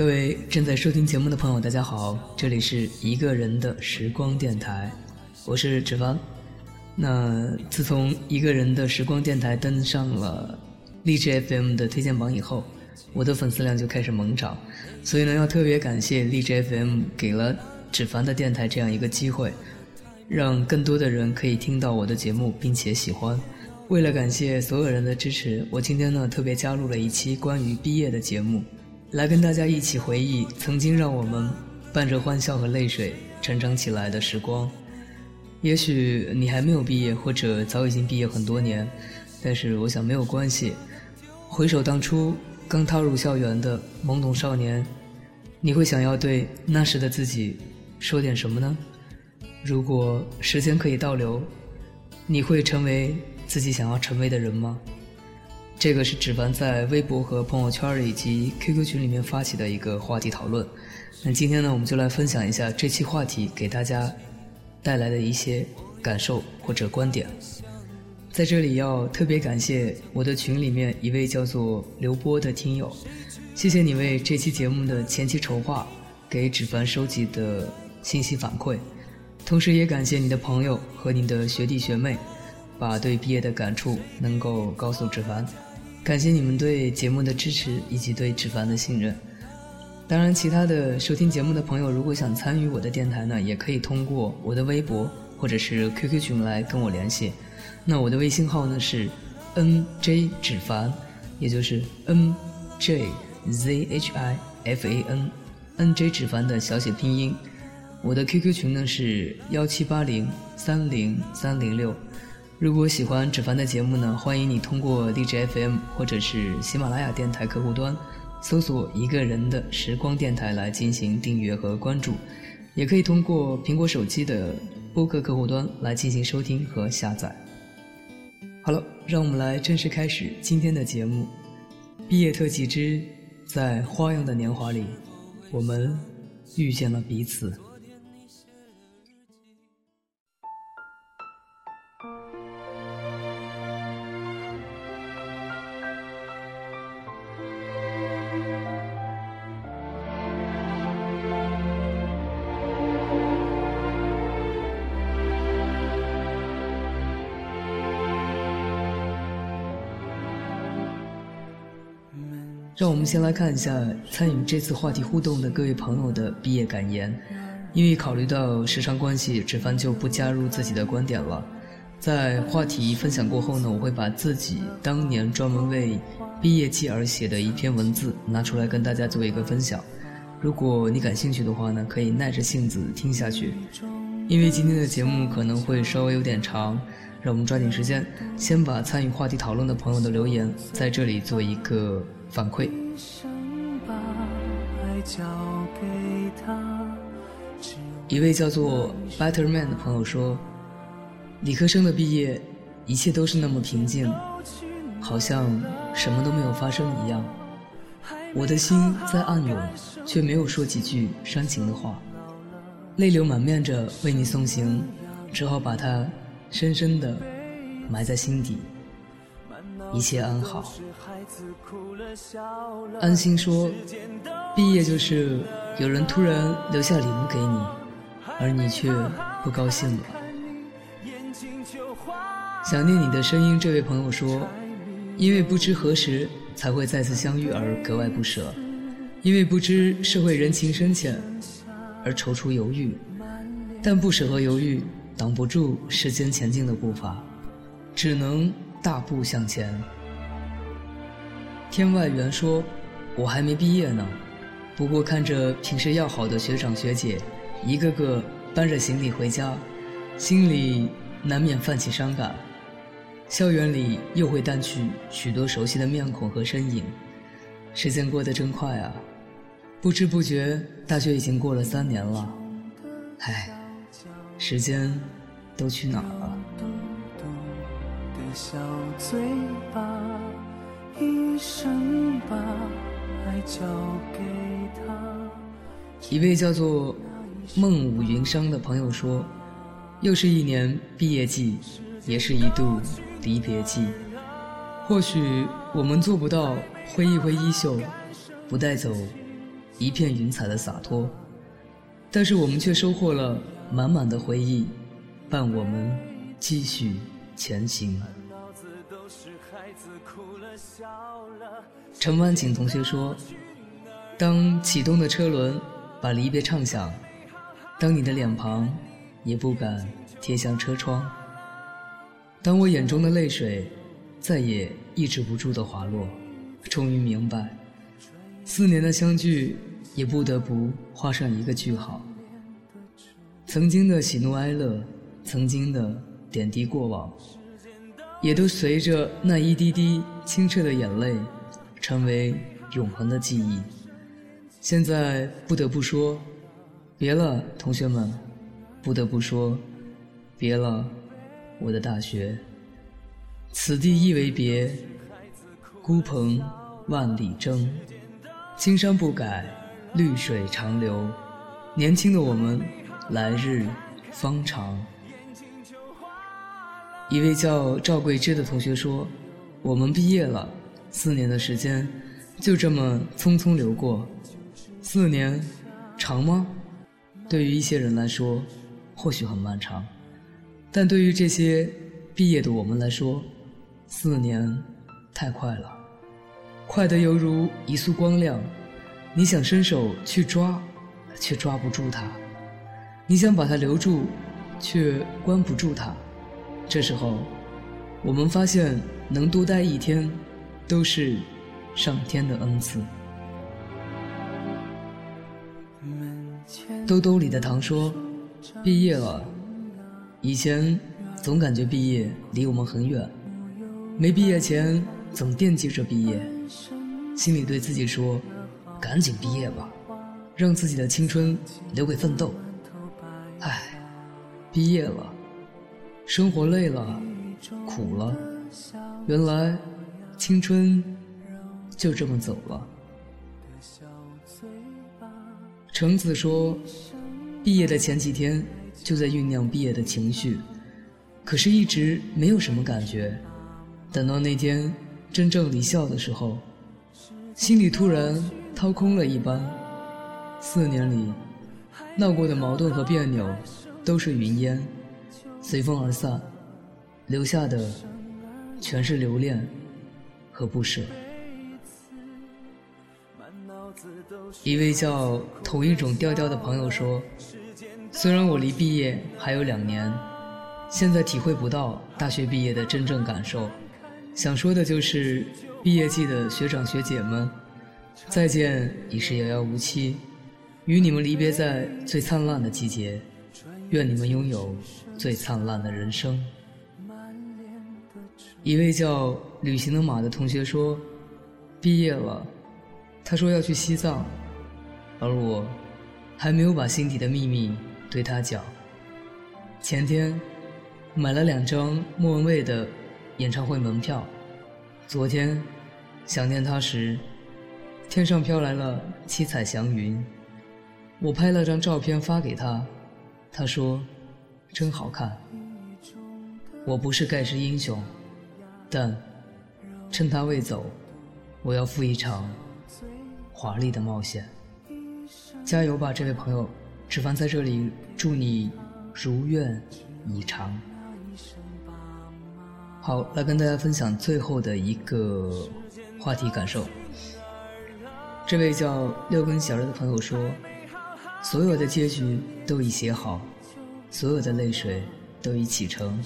各位正在收听节目的朋友，大家好，这里是一个人的时光电台，我是芷凡。那自从一个人的时光电台登上了荔枝 FM 的推荐榜以后，我的粉丝量就开始猛涨，所以呢，要特别感谢荔枝 FM 给了芷凡的电台这样一个机会，让更多的人可以听到我的节目，并且喜欢。为了感谢所有人的支持，我今天呢特别加入了一期关于毕业的节目。来跟大家一起回忆曾经让我们伴着欢笑和泪水成长起来的时光。也许你还没有毕业，或者早已经毕业很多年，但是我想没有关系。回首当初刚踏入校园的懵懂少年，你会想要对那时的自己说点什么呢？如果时间可以倒流，你会成为自己想要成为的人吗？这个是芷凡在微博和朋友圈以及 QQ 群里面发起的一个话题讨论。那今天呢，我们就来分享一下这期话题给大家带来的一些感受或者观点。在这里要特别感谢我的群里面一位叫做刘波的听友，谢谢你为这期节目的前期筹划给芷凡收集的信息反馈，同时也感谢你的朋友和你的学弟学妹，把对毕业的感触能够告诉芷凡。感谢你们对节目的支持以及对芷凡的信任。当然，其他的收听节目的朋友，如果想参与我的电台呢，也可以通过我的微博或者是 QQ 群来跟我联系。那我的微信号呢是 nj 芷凡，也就是 n j z h i f a n，n j 芷凡的小写拼音。我的 QQ 群呢是幺七八零三零三零六。如果喜欢芷凡的节目呢，欢迎你通过荔枝 FM 或者是喜马拉雅电台客户端，搜索一个人的时光电台来进行订阅和关注，也可以通过苹果手机的播客客户端来进行收听和下载。好了，让我们来正式开始今天的节目。毕业特辑之在花样的年华里，我们遇见了彼此。我们先来看一下参与这次话题互动的各位朋友的毕业感言。因为考虑到时长关系，芷凡就不加入自己的观点了。在话题分享过后呢，我会把自己当年专门为毕业季而写的一篇文字拿出来跟大家做一个分享。如果你感兴趣的话呢，可以耐着性子听下去。因为今天的节目可能会稍微有点长，让我们抓紧时间，先把参与话题讨论的朋友的留言在这里做一个。反馈。一位叫做 Better Man 的朋友说：“理科生的毕业，一切都是那么平静，好像什么都没有发生一样。我的心在暗涌，却没有说几句煽情的话，泪流满面着为你送行，只好把它深深的埋在心底。一切安好。安心说，毕业就是有人突然留下礼物给你，而你却不高兴了。想念你的声音，这位朋友说，因为不知何时。才会再次相遇而格外不舍，因为不知社会人情深浅而踌躇犹豫，但不舍和犹豫挡不住时间前进的步伐，只能大步向前。天外缘说：“我还没毕业呢，不过看着平时要好的学长学姐一个个搬着行李回家，心里难免泛起伤感。”校园里又会淡去许多熟悉的面孔和身影，时间过得真快啊！不知不觉，大学已经过了三年了。唉，时间都去哪儿了？小嘴把一位叫做孟武云商的朋友说：“又是一年毕业季，也是一度。”离别季，或许我们做不到挥一挥衣袖，不带走一片云彩的洒脱，但是我们却收获了满满的回忆，伴我们继续前行。陈万景同学说：“当启动的车轮把离别唱响，当你的脸庞也不敢贴向车窗。”当我眼中的泪水再也抑制不住的滑落，终于明白，四年的相聚也不得不画上一个句号。曾经的喜怒哀乐，曾经的点滴过往，也都随着那一滴滴清澈的眼泪，成为永恒的记忆。现在不得不说，别了，同学们，不得不说，别了。我的大学，此地一为别，孤蓬万里征，青山不改，绿水长流。年轻的我们，来日方长。一位叫赵桂芝的同学说：“我们毕业了，四年的时间就这么匆匆流过。四年，长吗？对于一些人来说，或许很漫长。”但对于这些毕业的我们来说，四年太快了，快得犹如一束光亮。你想伸手去抓，却抓不住它；你想把它留住，却关不住它。这时候，我们发现能多待一天，都是上天的恩赐。兜兜里的糖说：“毕业了。”以前总感觉毕业离我们很远，没毕业前总惦记着毕业，心里对自己说：“赶紧毕业吧，让自己的青春留给奋斗。”唉，毕业了，生活累了，苦了，原来青春就这么走了。橙子说：“毕业的前几天。”就在酝酿毕业的情绪，可是一直没有什么感觉。等到那天真正离校的时候，心里突然掏空了一般。四年里闹过的矛盾和别扭，都是云烟，随风而散，留下的全是留恋和不舍。一位叫同一种调调的朋友说。虽然我离毕业还有两年，现在体会不到大学毕业的真正感受。想说的就是，毕业季的学长学姐们，再见已是遥遥无期。与你们离别在最灿烂的季节，愿你们拥有最灿烂的人生。一位叫旅行的马的同学说，毕业了，他说要去西藏，而我，还没有把心底的秘密。对他讲：“前天买了两张莫文蔚的演唱会门票，昨天想念他时，天上飘来了七彩祥云。我拍了张照片发给他，他说：“真好看。”我不是盖世英雄，但趁他未走，我要赴一场华丽的冒险。加油吧，这位朋友！只凡在这里祝你如愿以偿。好，来跟大家分享最后的一个话题感受。这位叫六根小人的朋友说：“所有的结局都已写好，所有的泪水都已启程，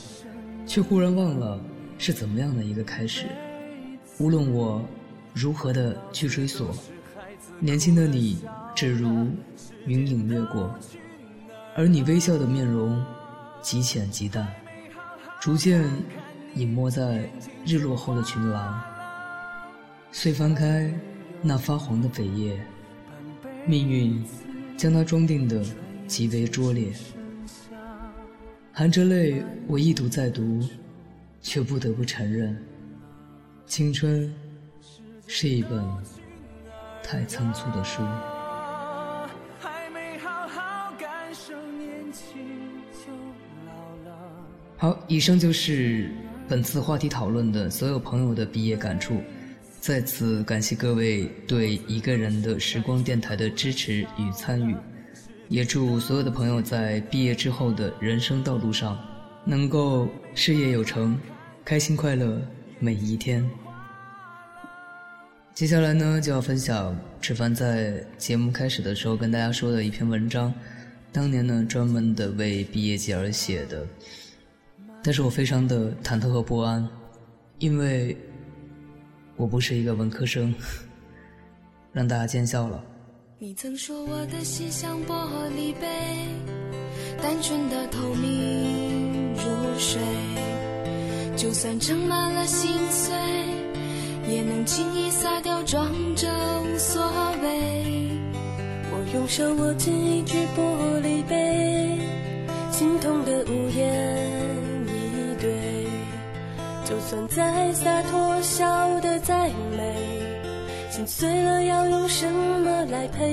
却忽然忘了是怎么样的一个开始。无论我如何的去追索，年轻的你只如云影掠过，而你微笑的面容极浅极淡，逐渐。”隐没在日落后的群岚，遂翻开那发黄的扉页，命运将它装订的极为拙劣。含着泪，我一读再读，却不得不承认，青春是一本太仓促的书。好，以上就是。本次话题讨论的所有朋友的毕业感触，在此感谢各位对一个人的时光电台的支持与参与，也祝所有的朋友在毕业之后的人生道路上能够事业有成，开心快乐每一天。接下来呢，就要分享志凡在节目开始的时候跟大家说的一篇文章，当年呢专门的为毕业季而写的。但是我非常的忐忑和不安，因为我不是一个文科生，让大家见笑了。你曾说我的心像玻璃杯，单纯的透明如水，就算盛满了心碎，也能轻易洒掉，装着无所谓。我用手握紧一只玻璃杯，心痛的无言以对。就算再洒脱，笑得再美，心碎了要用什么来赔？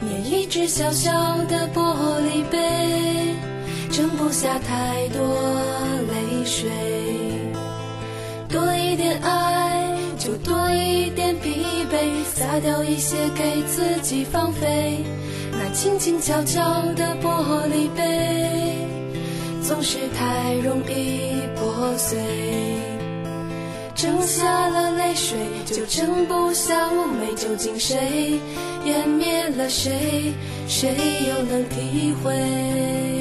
捏一只小小的玻璃杯，盛不下太多泪水。多一点爱，就多一点疲惫，洒掉一些给自己放飞。那轻轻悄悄的玻璃杯。总是太容易破碎，剩下了泪水，就剩不下妩媚。究竟谁湮灭了谁，谁又能体会？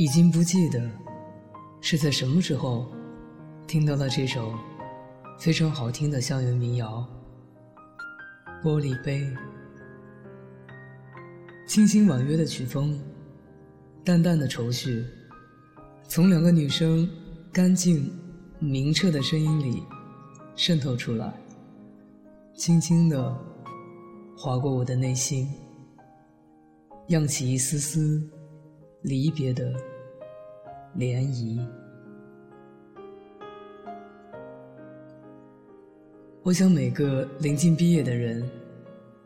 已经不记得是在什么时候听到了这首非常好听的校园民谣《玻璃杯》。清新婉约的曲风，淡淡的愁绪，从两个女生干净明澈的声音里渗透出来，轻轻的划过我的内心，漾起一丝丝离别的。涟漪。我想每个临近毕业的人，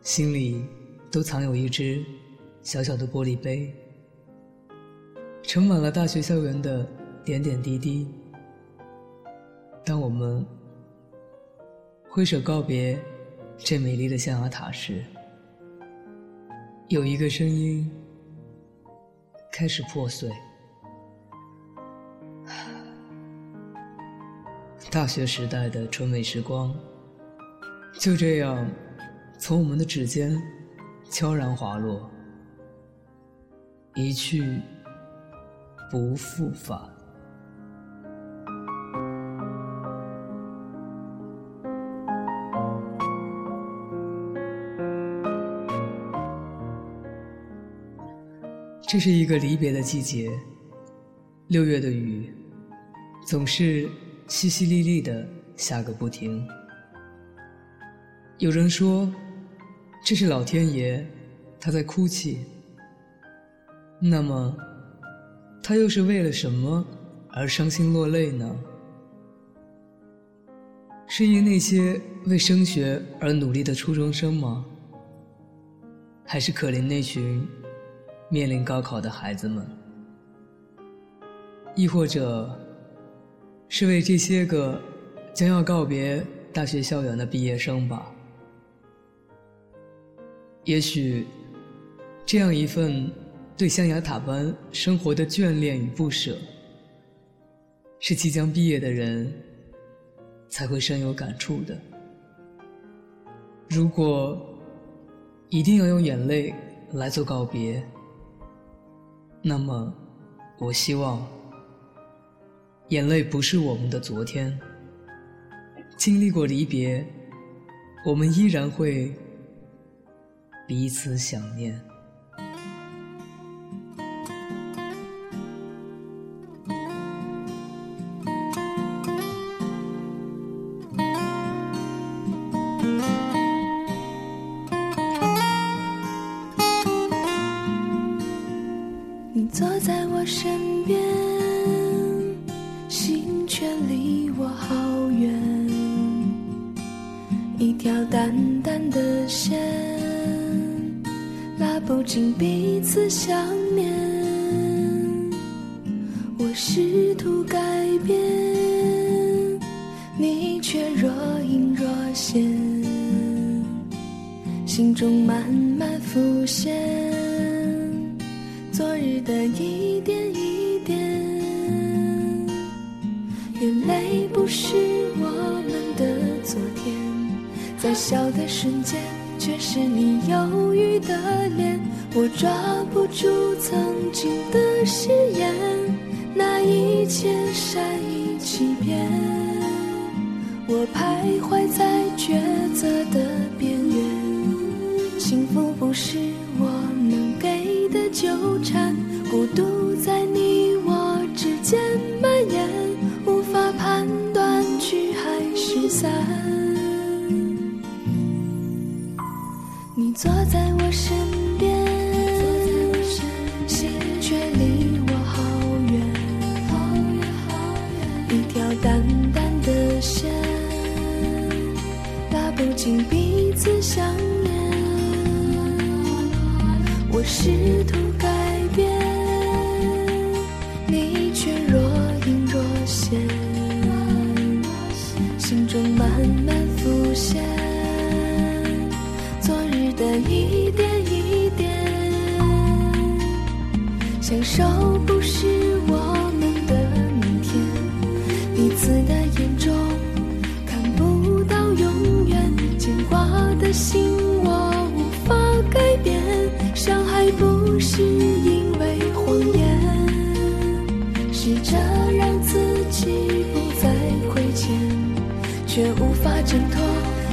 心里都藏有一只小小的玻璃杯，盛满了大学校园的点点滴滴。当我们挥手告别这美丽的象牙塔时，有一个声音开始破碎。大学时代的纯美时光。就这样从我们的指尖悄然滑落一去不复返。这是一个离别的季节六月的雨总是淅淅沥沥的下个不停。有人说，这是老天爷他在哭泣。那么，他又是为了什么而伤心落泪呢？是因那些为升学而努力的初中生吗？还是可怜那群面临高考的孩子们？亦或者，是为这些个将要告别大学校园的毕业生吧？也许，这样一份对象牙塔般生活的眷恋与不舍，是即将毕业的人。才会深有感触的。如果一定要用眼泪来做告别，那么我希望眼泪不是我们的昨天。经历过离别，我们依然会彼此想念。不经彼此想念，我试图改变，你却若隐若现，心中慢慢浮现昨日的一点一点，眼泪不是我们的昨天，在笑的瞬间，却是你忧郁的脸。我抓不住曾经的誓言，那一切善意欺骗。我徘徊在抉择的边缘，幸福不是我能给的纠缠，孤独在你我之间蔓延，无法判断聚还是散。坐在我身边，心却离我好远，好远好远一条淡淡的线，拉不紧彼此相连。我试图。手不是我们的明天彼此的眼中看不到永远牵挂的心我无法改变伤害不是因为谎言试着让自己不再亏欠却无法挣脱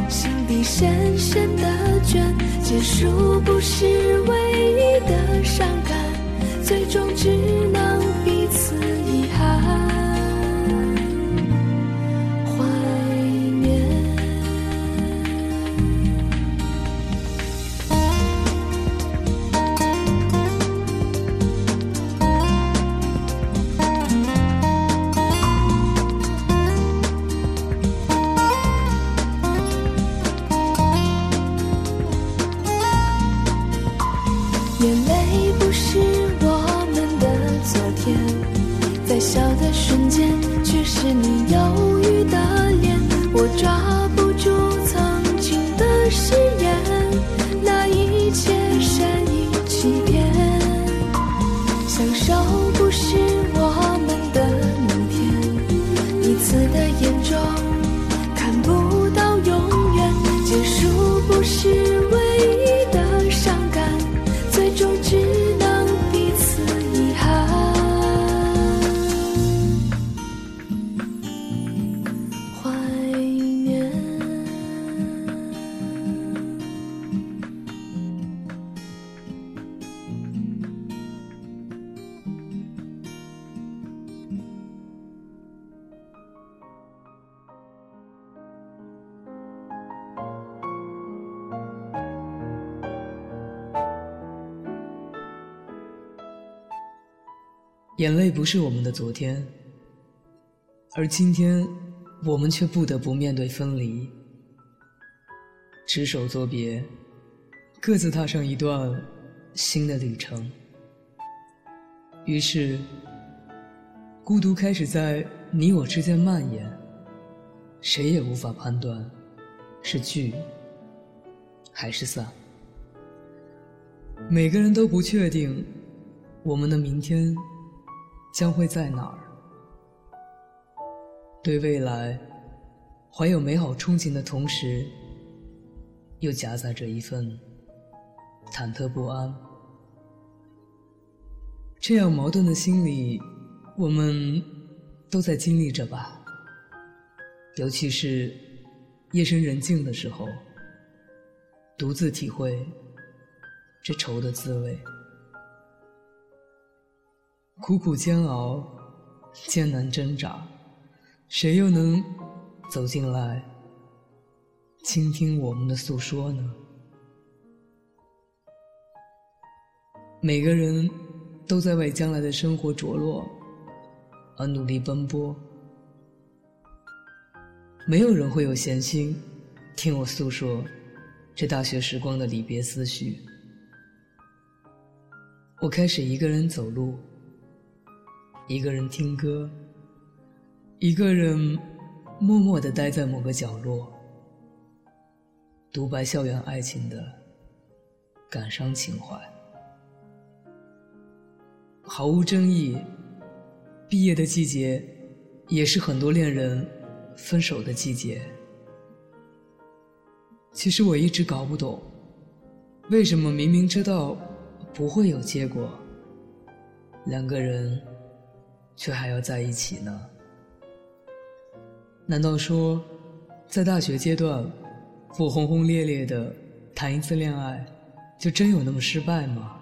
心底深深的眷结束不是唯一的伤最终只能眼泪不是我们的昨天，而今天，我们却不得不面对分离，执手作别，各自踏上一段新的旅程。于是，孤独开始在你我之间蔓延，谁也无法判断是聚还是散。每个人都不确定我们的明天。将会在哪儿？对未来怀有美好憧憬的同时，又夹杂着一份忐忑不安。这样矛盾的心理，我们都在经历着吧？尤其是夜深人静的时候，独自体会这愁的滋味。苦苦煎熬，艰难挣扎，谁又能走进来倾听我们的诉说呢？每个人都在为将来的生活着落而努力奔波，没有人会有闲心听我诉说这大学时光的离别思绪。我开始一个人走路。一个人听歌，一个人默默的待在某个角落，独白校园爱情的感伤情怀。毫无争议，毕业的季节，也是很多恋人分手的季节。其实我一直搞不懂，为什么明明知道不会有结果，两个人。却还要在一起呢？难道说，在大学阶段，不轰轰烈烈的谈一次恋爱，就真有那么失败吗？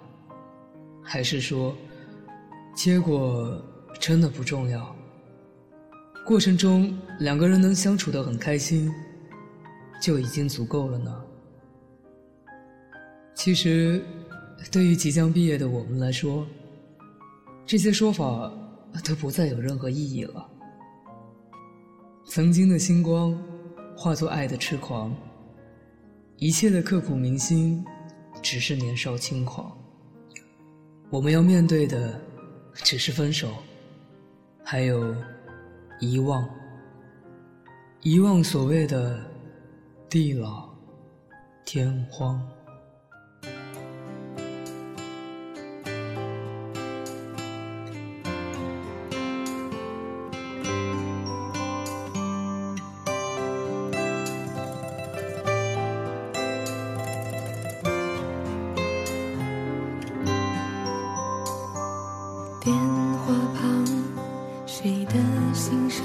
还是说，结果真的不重要？过程中两个人能相处的很开心，就已经足够了呢？其实，对于即将毕业的我们来说，这些说法。都不再有任何意义了。曾经的星光，化作爱的痴狂。一切的刻骨铭心，只是年少轻狂。我们要面对的，只是分手，还有遗忘。遗忘所谓的地老天荒。电话旁谁的心上？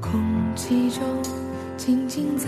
空气中静静在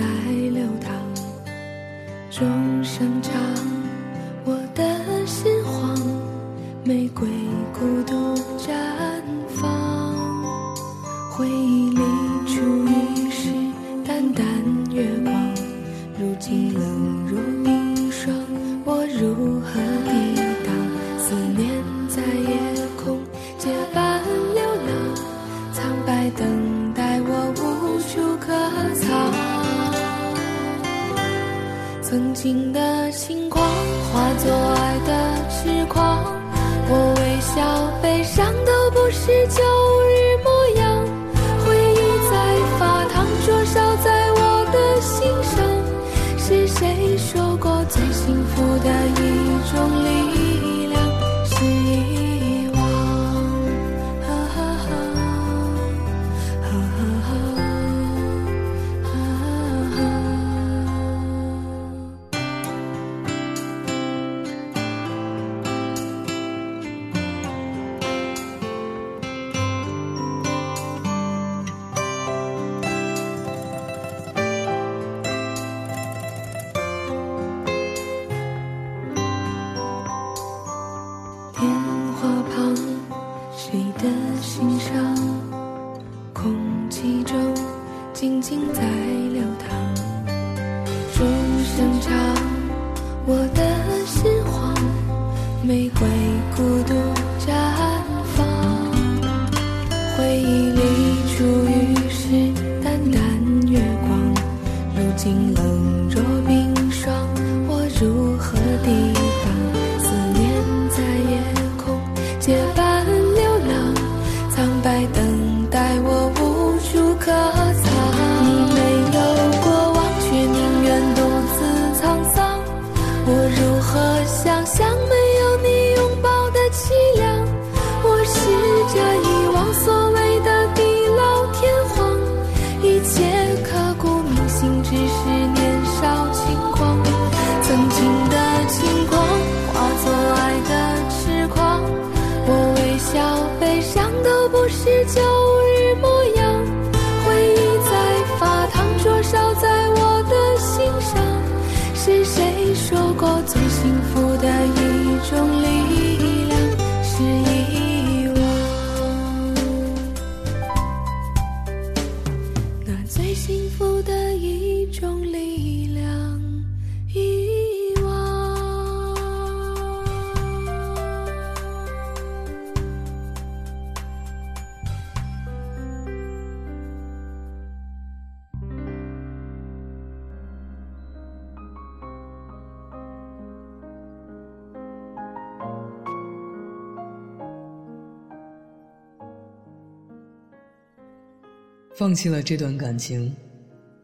放弃了这段感情，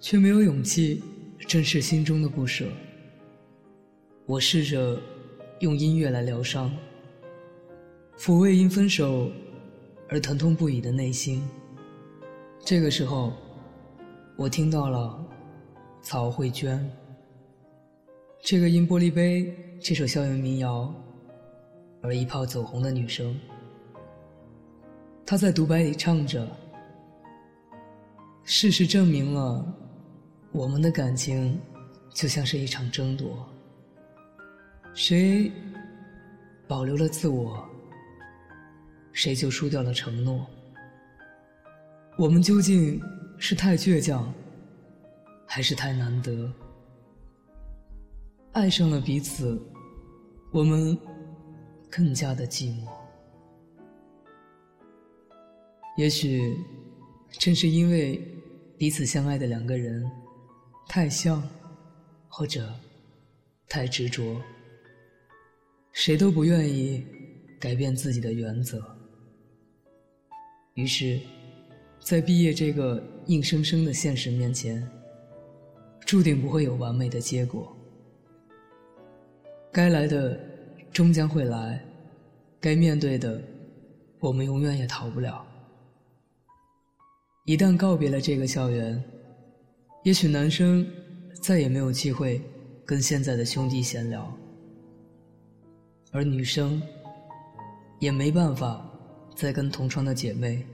却没有勇气正视心中的不舍。我试着用音乐来疗伤，抚慰因分手而疼痛不已的内心。这个时候，我听到了曹慧娟这个因《玻璃杯》这首校园民谣而一炮走红的女生。她在独白里唱着。事实证明了，我们的感情就像是一场争夺。谁保留了自我，谁就输掉了承诺。我们究竟是太倔强，还是太难得？爱上了彼此，我们更加的寂寞。也许。正是因为彼此相爱的两个人太像，或者太执着，谁都不愿意改变自己的原则。于是，在毕业这个硬生生的现实面前，注定不会有完美的结果。该来的终将会来，该面对的，我们永远也逃不了。一旦告别了这个校园，也许男生再也没有机会跟现在的兄弟闲聊，而女生也没办法再跟同窗的姐妹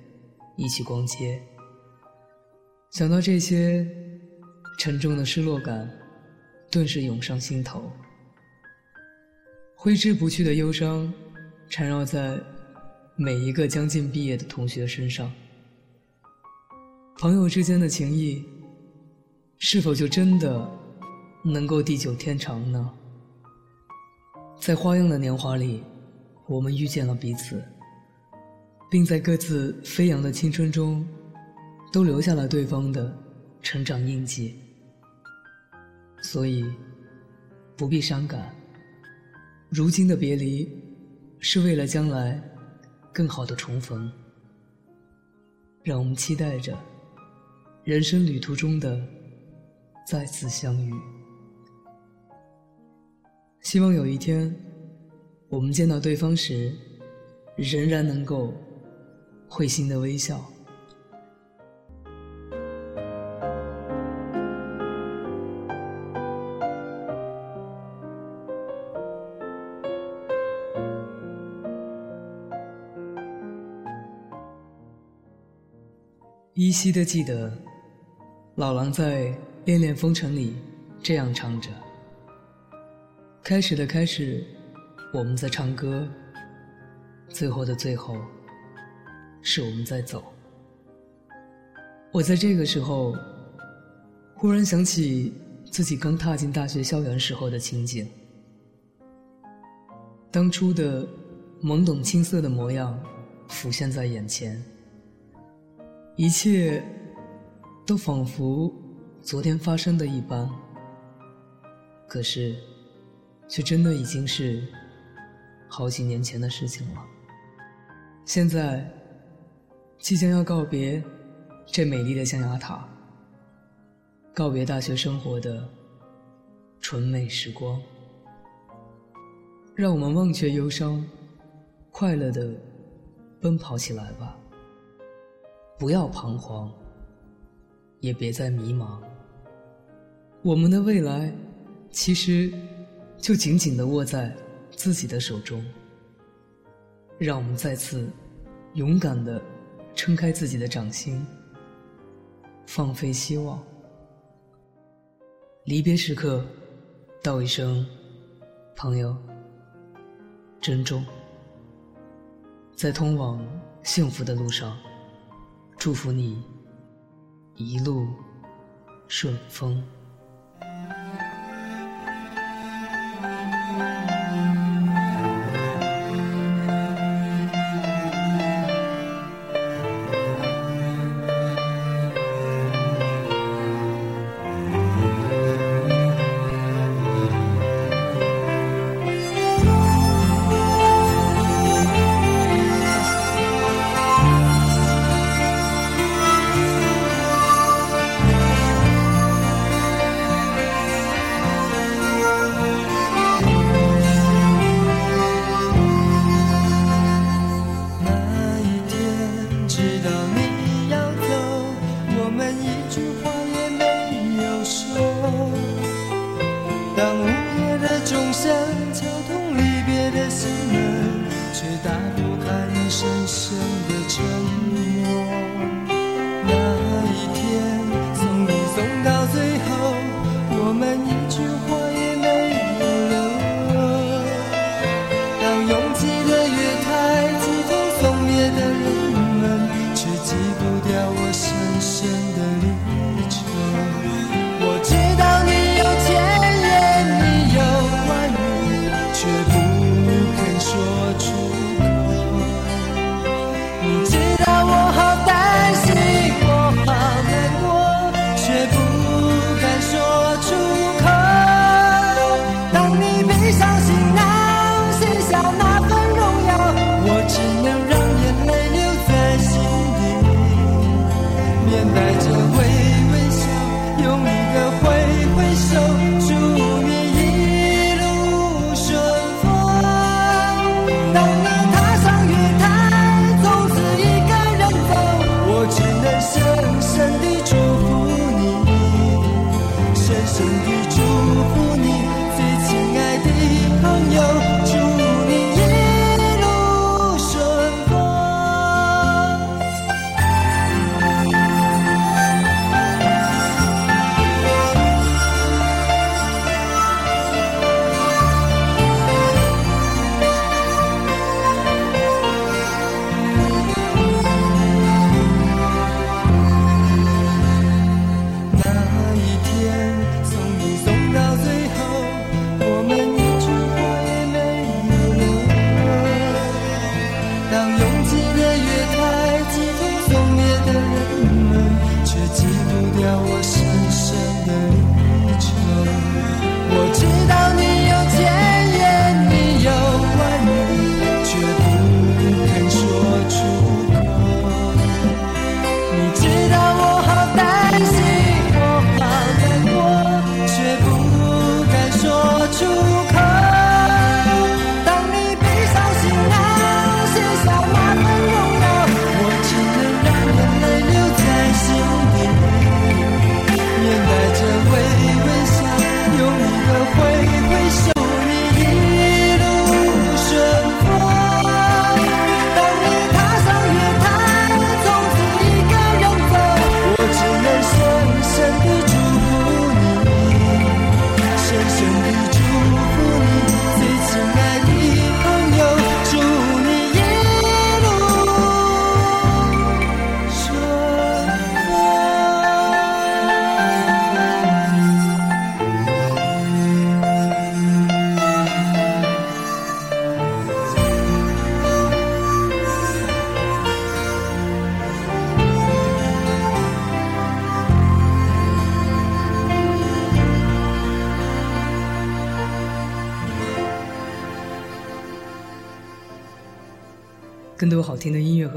一起逛街。想到这些，沉重的失落感顿时涌上心头，挥之不去的忧伤缠绕在每一个将近毕业的同学身上。朋友之间的情谊，是否就真的能够地久天长呢？在花样的年华里，我们遇见了彼此，并在各自飞扬的青春中，都留下了对方的成长印记。所以，不必伤感。如今的别离，是为了将来更好的重逢。让我们期待着。人生旅途中的再次相遇，希望有一天，我们见到对方时，仍然能够会心的微笑。依稀的记得，老狼在《恋恋风尘》里这样唱着：“开始的开始，我们在唱歌；最后的最后，是我们在走。”我在这个时候，忽然想起自己刚踏进大学校园时候的情景，当初的懵懂青涩的模样浮现在眼前。一切都仿佛昨天发生的一般，可是，却真的已经是好几年前的事情了。现在，即将要告别这美丽的象牙塔，告别大学生活的纯美时光，让我们忘却忧伤，快乐的奔跑起来吧！不要彷徨，也别再迷茫。我们的未来，其实就紧紧的握在自己的手中。让我们再次勇敢的撑开自己的掌心，放飞希望。离别时刻，道一声“朋友，珍重”。在通往幸福的路上，祝福你一路顺风。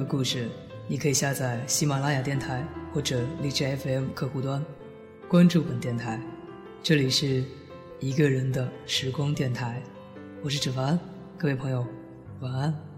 故事，你可以下载喜马拉雅电台或者荔枝 FM 客户端，关注本电台。这里是一个人的时光电台，我是芷凡，各位朋友，晚安。